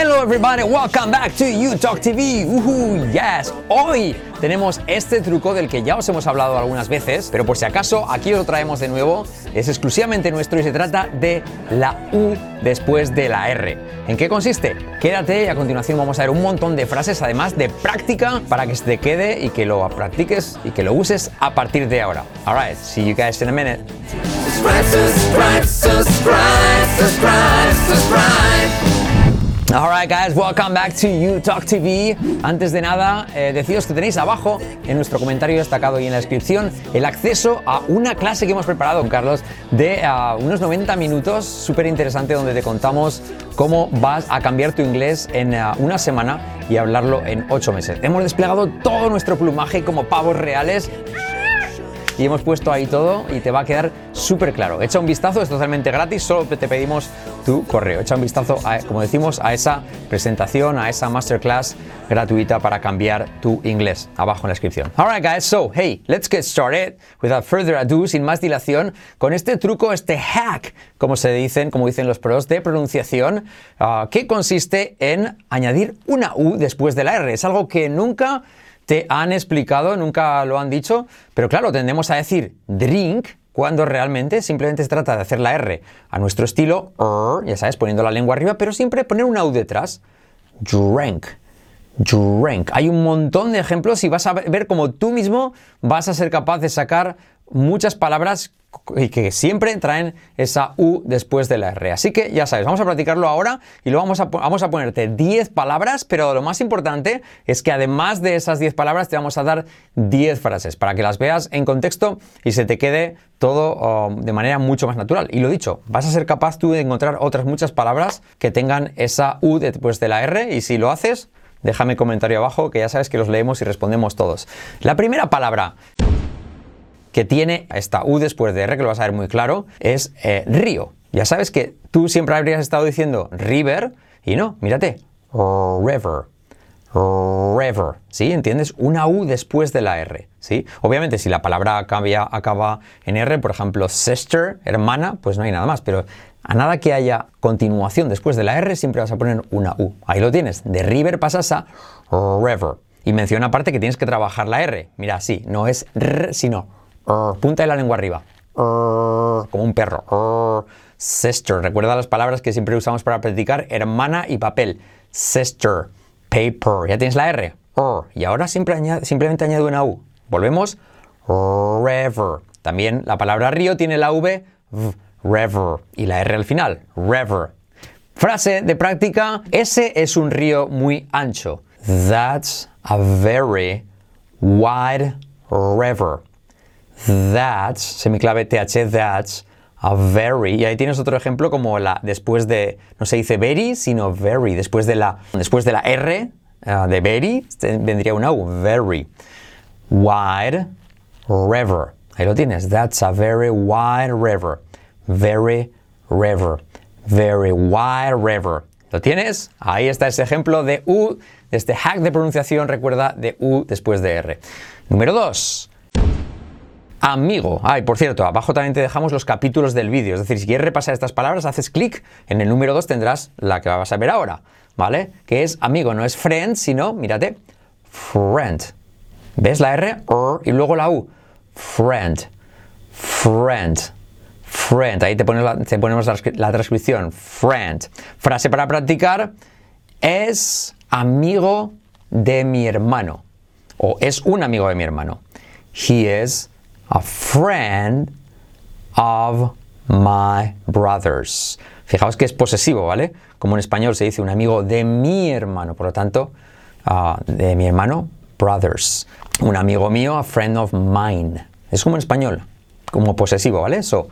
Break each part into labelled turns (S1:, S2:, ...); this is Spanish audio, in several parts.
S1: Hello everybody, welcome back to You Talk TV. Uhu, yes. Hoy tenemos este truco del que ya os hemos hablado algunas veces, pero por si acaso aquí os lo traemos de nuevo. Es exclusivamente nuestro y se trata de la U después de la R. ¿En qué consiste? Quédate y a continuación vamos a ver un montón de frases, además de práctica, para que se te quede y que lo practiques y que lo uses a partir de ahora. Alright, see you guys in a minute.
S2: subscribe, subscribe, subscribe.
S1: Alright guys, welcome back to You Talk TV. Antes de nada, eh, deciros que tenéis abajo en nuestro comentario destacado y en la descripción el acceso a una clase que hemos preparado Carlos de ah, unos 90 minutos, súper interesante, donde te contamos cómo vas a cambiar tu inglés en ah, una semana y hablarlo en 8 meses. Hemos desplegado todo nuestro plumaje como pavos reales y hemos puesto ahí todo y te va a quedar súper claro. Echa un vistazo, es totalmente gratis, solo te pedimos tu correo. Echa un vistazo, a, como decimos, a esa presentación, a esa masterclass gratuita para cambiar tu inglés. Abajo en la descripción. Alright guys, so hey, let's get started without further ado, sin más dilación, con este truco, este hack, como se dicen, como dicen los pros de pronunciación, ah, que consiste en añadir una U después de la R. Es algo que nunca te han explicado, nunca lo han dicho, pero claro, tendemos a decir drink cuando realmente simplemente se trata de hacer la R a nuestro estilo, ya sabes, poniendo la lengua arriba, pero siempre poner una U detrás. Drank. Drank. Hay un montón de ejemplos y vas a ver cómo tú mismo vas a ser capaz de sacar muchas palabras y que siempre traen esa U después de la R. Así que ya sabes, vamos a practicarlo ahora y lo vamos a, vamos a ponerte 10 palabras, pero lo más importante es que además de esas 10 palabras te vamos a dar 10 frases para que las veas en contexto y se te quede todo um, de manera mucho más natural. Y lo dicho, vas a ser capaz tú de encontrar otras muchas palabras que tengan esa U después de la R y si lo haces, déjame comentario abajo que ya sabes que los leemos y respondemos todos. La primera palabra que tiene esta U después de R, que lo vas a ver muy claro, es eh, río. Ya sabes que tú siempre habrías estado diciendo river y no, mírate, river. River, ¿sí? ¿Entiendes? Una U después de la R, ¿sí? Obviamente, si la palabra cambia, acaba en R, por ejemplo, sister, hermana, pues no hay nada más, pero a nada que haya continuación después de la R, siempre vas a poner una U. Ahí lo tienes. De river pasas a river. Y menciona aparte que tienes que trabajar la R. Mira, sí, no es R, sino punta de la lengua arriba. como un perro. sister. Recuerda las palabras que siempre usamos para practicar. Hermana y papel. Sister. Paper. Ya tienes la R. Y ahora simplemente añado una U. Volvemos. River. También la palabra río tiene la V. River. Y la R al final. River. Frase de práctica. Ese es un río muy ancho. That's a very wide river. That's, semiclave TH, that's a very. Y ahí tienes otro ejemplo como la después de, no se dice very, sino very. Después de la, después de la R uh, de very vendría una U, very. Wide river. Ahí lo tienes. That's a very wide river. Very river. Very wide river. ¿Lo tienes? Ahí está ese ejemplo de U, de este hack de pronunciación, recuerda, de U después de R. Número 2 amigo. Ay, por cierto, abajo también te dejamos los capítulos del vídeo. Es decir, si quieres repasar estas palabras, haces clic en el número 2, tendrás la que vas a ver ahora, ¿vale? Que es amigo, no es friend, sino, mírate, friend. ¿Ves la R? Y luego la U. Friend. Friend. Friend. Ahí te, ponemos la, la transcripción. Friend. Frase para practicar. Es amigo de mi hermano. O es un amigo de mi hermano. He is a friend of my brothers. Fijaos que es posesivo, ¿vale? Como en español se dice un amigo de mi hermano, por lo tanto, uh, de mi hermano, brothers. Un amigo mío, a friend of mine. Es como en español, como posesivo, ¿vale? So,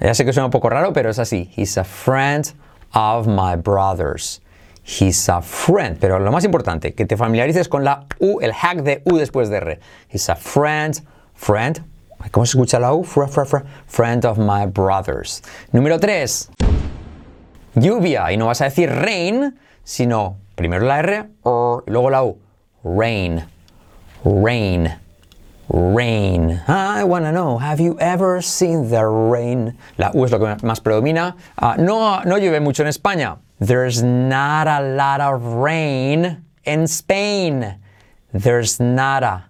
S1: ya sé que suena un poco raro, pero es así. He's a friend of my brothers. He's a friend. Pero lo más importante, que te familiarices con la U, el hack de U después de R. He's a friend, friend, ¿Cómo se escucha la U? Friend of my brothers. Número 3. Lluvia. Y no vas a decir rain, sino primero la R y luego la U. Rain. Rain. Rain. I wanna know, have you ever seen the rain? La U es lo que más predomina. Ah, no, no llueve mucho en España. There's not a lot of rain in Spain. There's nada.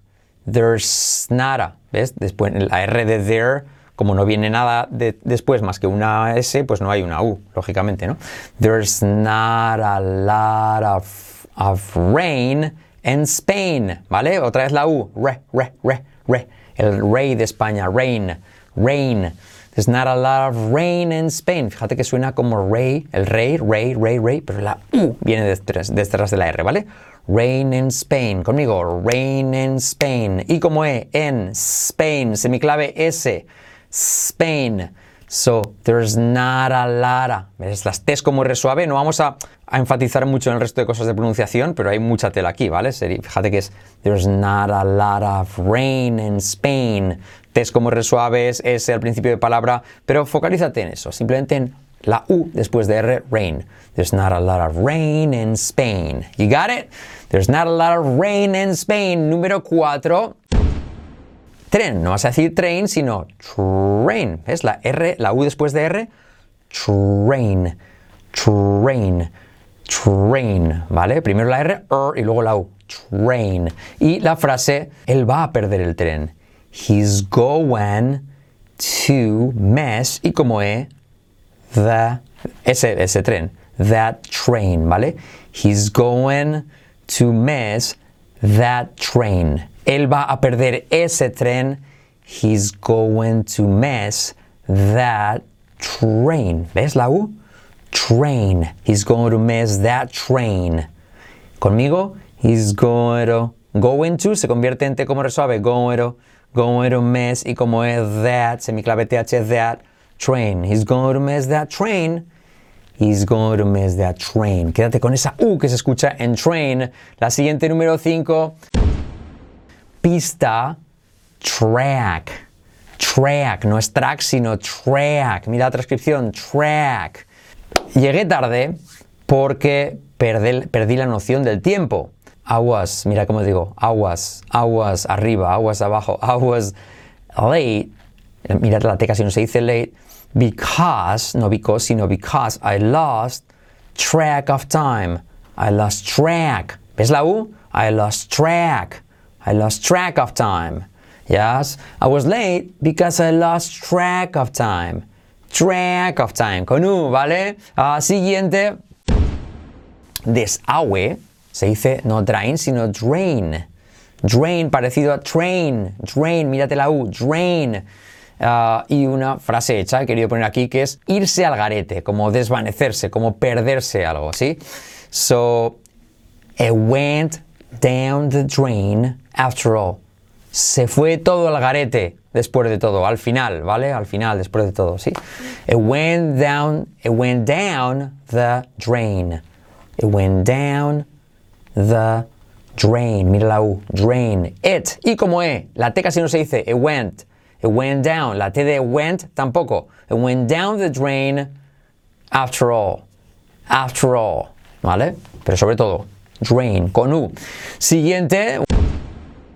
S1: There's nada. ¿Ves? Después la R de there, como no viene nada de- después más que una S, pues no hay una U, lógicamente, ¿no? There's not a lot of, of rain in Spain. ¿Vale? Otra vez la U. Re, re, re, re. El rey de España. Rain. Rain. There's not a lot of rain in Spain. Fíjate que suena como rey, el rey, rey, rey, rey, pero la U viene detrás, detrás de la R, ¿vale? Rain in Spain. Conmigo, rain in Spain. Y como E, en Spain, semiclave S, Spain. So, there's not a lot. ¿Ves? Las T's como R suave, no vamos a, enfatizar mucho en el resto de cosas de pronunciación, pero hay mucha tela aquí, ¿vale? Fíjate que es There's not a lot of rain in Spain. T's como R suaves, S al principio de palabra, pero focalízate en eso, simplemente en la U después de R, rain. There's not a lot of rain in Spain. You got it? There's not a lot of rain in Spain. Número 4. Tren, no vas a decir train, sino train. ¿Ves? La R, la U después de R. Train, train, train. ¿Vale? Primero la R, er, y luego la U. Train. Y la frase, él va a perder el tren. He's going to mess. Y como E, the, ese, ese tren, that train, ¿vale? He's going to miss that train. Él va a perder ese tren. He's going to miss that train. ¿Ves la U? Train. He's going to miss that train. Conmigo, he's going to, going to se convierte en T como resuave, going to, going to miss y como es that, semiclave TH, that train. He's going to miss that train. He's going to miss that train. Quédate con esa U que se escucha en train. La siguiente número 5, pista, track. Track, no es track, sino track. Mira la transcripción, track. Llegué tarde porque perdí, perdí la noción del tiempo. Was, mira cómo digo, I was arriba, was abajo, was late. Mira la T casi no se dice late. Because, no because, sino because I lost track of time. I lost track. ¿Ves la U? I lost track. I lost track of time. Yes, I was late because I lost track of time. Track of time. Con U, ¿vale? Ah, siguiente. Desagüe se dice no drain, sino drain. Drain, parecido a train. Drain, mírate la U. Drain. Ah, y una frase hecha, he querido poner aquí, que es irse al garete, como desvanecerse, como perderse algo, ¿sí? So, it went down the drain after all. Se fue todo al garete después de todo, al final, ¿vale? Al final, después de todo, ¿sí? It went down, it went down the drain. It went down the drain. Mira la U, drain. It. Y como E, la T casi no se dice, it went. It went down. La T de went tampoco. It went down the drain after all. After all. ¿Vale? Pero sobre todo, drain, con U. Siguiente,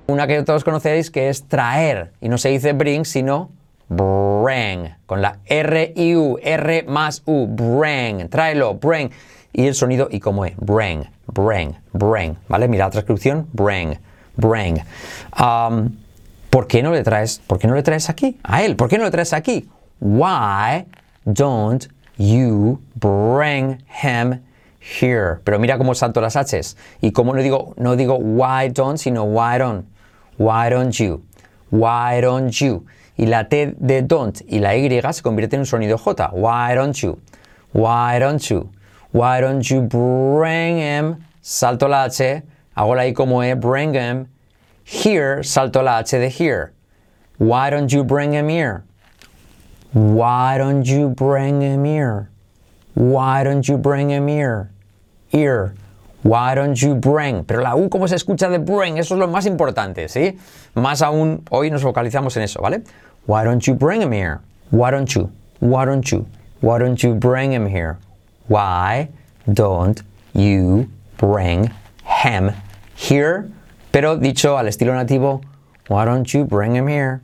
S1: una que todos conocéis que es traer. Y no se dice bring, sino bring. Con la R y U, R más U, bring. Tráelo, bring. Y el sonido, y como es, bring, bring, bring. ¿Vale? Mira la transcripción, bring, bring. Um, ¿Por qué no le traes, por qué no le traes aquí? A él, ¿por qué no le traes aquí? Why don't you bring him here? Pero mira cómo salto las H's. Y como no digo, no digo why don't, sino why don't. Why don't you? Why don't you? Y la T de don't y la Y se convierte en un sonido J. Why don't you? Why don't you? Why don't you bring him? Salto la H, hago la I como E, bring him. Here, salto la H de here. Why don't you bring him here? Why don't you bring him here? Why don't you bring him here? Here. Why don't you bring? Pero la U, ¿cómo se escucha de bring? Eso es lo más importante, ¿sí? Más aún, hoy nos focalizamos en eso, ¿vale? Why don't you bring him here? Why don't you? Why don't you? Why don't you bring him here? Why don't you bring him here? Pero dicho al estilo nativo, why don't you bring him here?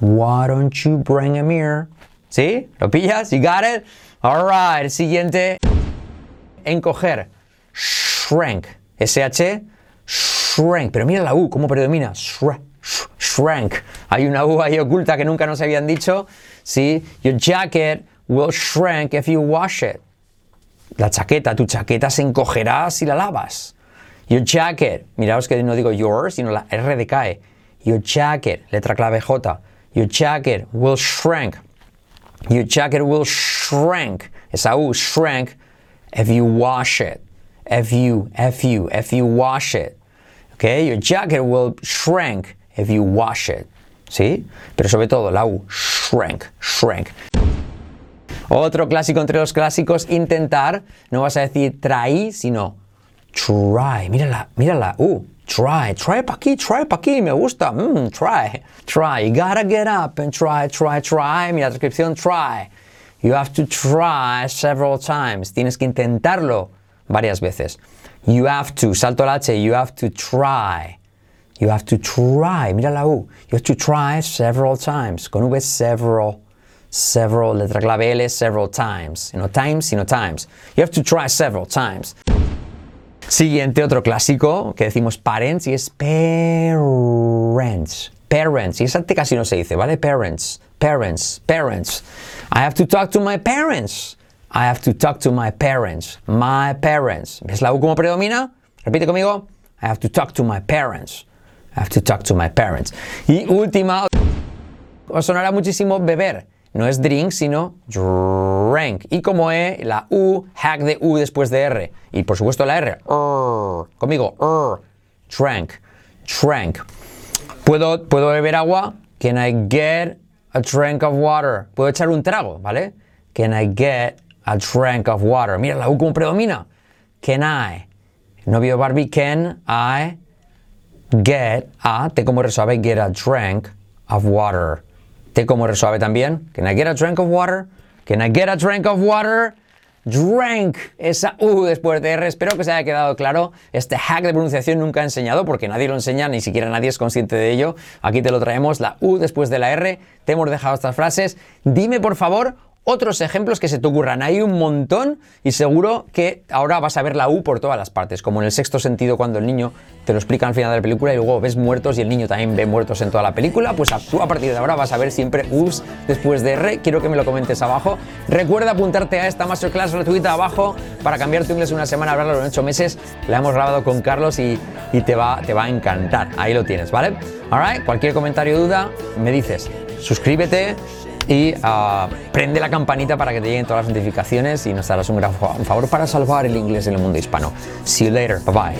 S1: Why don't you bring him here? ¿Sí? ¿Lo pillas? You got it? Alright, siguiente. encoger. Shrank. SH, shrank. Pero mira la U, cómo predomina. Shrank. Shrank. Hay una U ahí oculta que nunca nos habían dicho. Sí. Your jacket will shrink if you wash it. La chaqueta, tu chaqueta se encogerá si la lavas. Your jacket, miraos que no digo yours, sino la R decae. Your jacket, letra clave J. Your jacket will shrink. Your jacket will shrink. Esa U, shrink, if you wash it. If you, if you, if you wash it. Okay, your jacket will shrink if you wash it. ¿Sí? Pero sobre todo la U, shrink, shrink. Otro clásico entre los clásicos, intentar, no vas a decir try, sino try. Mírala, mírala, uh, try, try pa' aquí, try pa' aquí, me gusta, mm, try, try. You gotta get up and try, try, try. Mira la descripción, try. You have to try several times. Tienes que intentarlo varias veces. You have to, salto el H, you have to try. You have to try, mira la U. You have to try several times. Con V, several several, letra clave L, several times. No times, sino times. You have to try several times. Siguiente, otro clásico que decimos parents y es parents. Parents. Y esa casi no se dice, ¿vale? Parents. Parents. Parents. I have to talk to my parents. I have to talk to my parents. My parents. ¿Ves la U como predomina? Repite conmigo. I have to talk to my parents. I have to talk to my parents. Y última, os sonará muchísimo beber. No es drink, sino drank. Y como E, la U, hack de U después de R. Y por supuesto la R. Conmigo. drank. Drank. ¿Puedo, ¿Puedo beber agua? Can I get a drink of water? ¿Puedo echar un trago? ¿Vale? Can I get a drink of water? Mira la U como predomina. Can I? Novio Barbie, can I get a, te como resuelve, get a drink of water? T como resuave también. Can I get a drink of water? Can I get a drink of water? Drank, esa U después de R. Espero que se haya quedado claro. Este hack de pronunciación nunca he enseñado porque nadie lo enseña, ni siquiera nadie es consciente de ello. Aquí te lo traemos, la U después de la R. Te hemos dejado estas frases. Dime por favor otros ejemplos que se te ocurran. Hay un montón y seguro que ahora vas a ver la U por todas las partes, como en el sexto sentido cuando el niño te lo explica al final de la película y luego ves muertos y el niño también ve muertos en toda la película, pues tú a partir de ahora vas a ver siempre U's después de R. Quiero que me lo comentes abajo. Recuerda apuntarte a esta masterclass gratuita abajo para cambiar tu inglés una semana, hablarlo en ocho meses. La hemos grabado con Carlos y, te, va, te va a encantar. Ahí lo tienes, ¿vale? Alright, cualquier comentario o duda, me dices. Suscríbete, y uh, prende la campanita para que te lleguen todas las notificaciones y nos darás un gran favor para salvar el inglés en el mundo hispano. See you later. Bye bye.